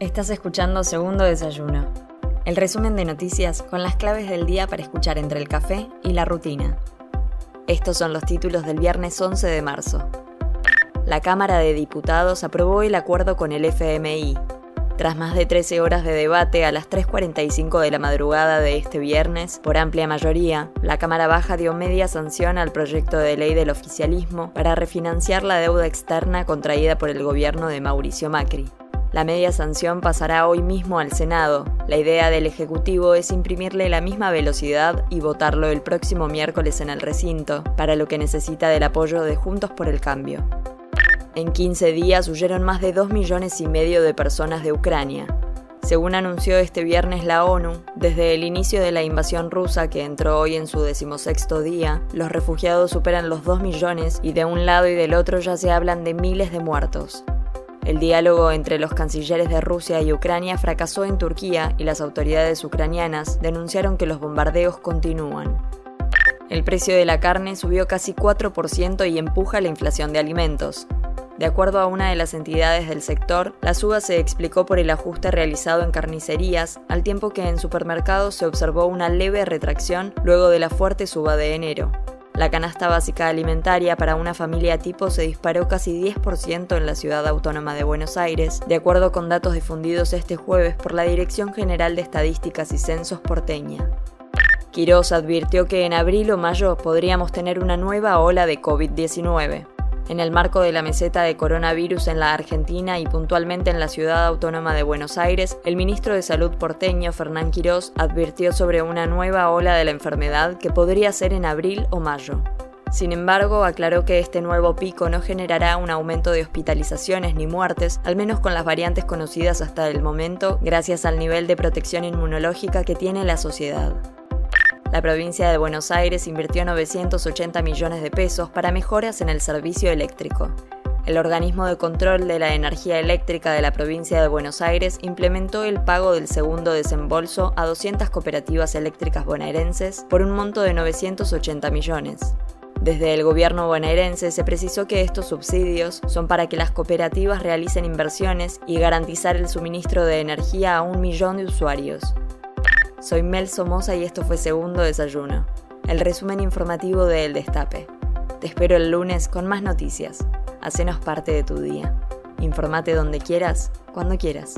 Estás escuchando Segundo Desayuno, el resumen de noticias con las claves del día para escuchar entre el café y la rutina. Estos son los títulos del viernes 11 de marzo. La Cámara de Diputados aprobó el acuerdo con el FMI. Tras más de 13 horas de debate, a las 3.45 de la madrugada de este viernes, por amplia mayoría, la Cámara Baja dio media sanción al proyecto de ley del oficialismo para refinanciar la deuda externa contraída por el gobierno de Mauricio Macri. La media sanción pasará hoy mismo al Senado. La idea del Ejecutivo es imprimirle la misma velocidad y votarlo el próximo miércoles en el recinto, para lo que necesita del apoyo de Juntos por el Cambio. En 15 días huyeron más de 2 millones y medio de personas de Ucrania. Según anunció este viernes la ONU, desde el inicio de la invasión rusa que entró hoy en su decimosexto día, los refugiados superan los 2 millones y de un lado y del otro ya se hablan de miles de muertos. El diálogo entre los cancilleres de Rusia y Ucrania fracasó en Turquía y las autoridades ucranianas denunciaron que los bombardeos continúan. El precio de la carne subió casi 4% y empuja la inflación de alimentos. De acuerdo a una de las entidades del sector, la suba se explicó por el ajuste realizado en carnicerías, al tiempo que en supermercados se observó una leve retracción luego de la fuerte suba de enero. La canasta básica alimentaria para una familia tipo se disparó casi 10% en la ciudad autónoma de Buenos Aires, de acuerdo con datos difundidos este jueves por la Dirección General de Estadísticas y Censos porteña. Quirós advirtió que en abril o mayo podríamos tener una nueva ola de COVID-19. En el marco de la meseta de coronavirus en la Argentina y puntualmente en la ciudad autónoma de Buenos Aires, el ministro de Salud porteño, Fernán Quirós, advirtió sobre una nueva ola de la enfermedad que podría ser en abril o mayo. Sin embargo, aclaró que este nuevo pico no generará un aumento de hospitalizaciones ni muertes, al menos con las variantes conocidas hasta el momento, gracias al nivel de protección inmunológica que tiene la sociedad. La provincia de Buenos Aires invirtió 980 millones de pesos para mejoras en el servicio eléctrico. El organismo de control de la energía eléctrica de la provincia de Buenos Aires implementó el pago del segundo desembolso a 200 cooperativas eléctricas bonaerenses por un monto de 980 millones. Desde el gobierno bonaerense se precisó que estos subsidios son para que las cooperativas realicen inversiones y garantizar el suministro de energía a un millón de usuarios. Soy Mel Somoza y esto fue Segundo Desayuno, el resumen informativo de El Destape. Te espero el lunes con más noticias. Hacenos parte de tu día. Informate donde quieras, cuando quieras.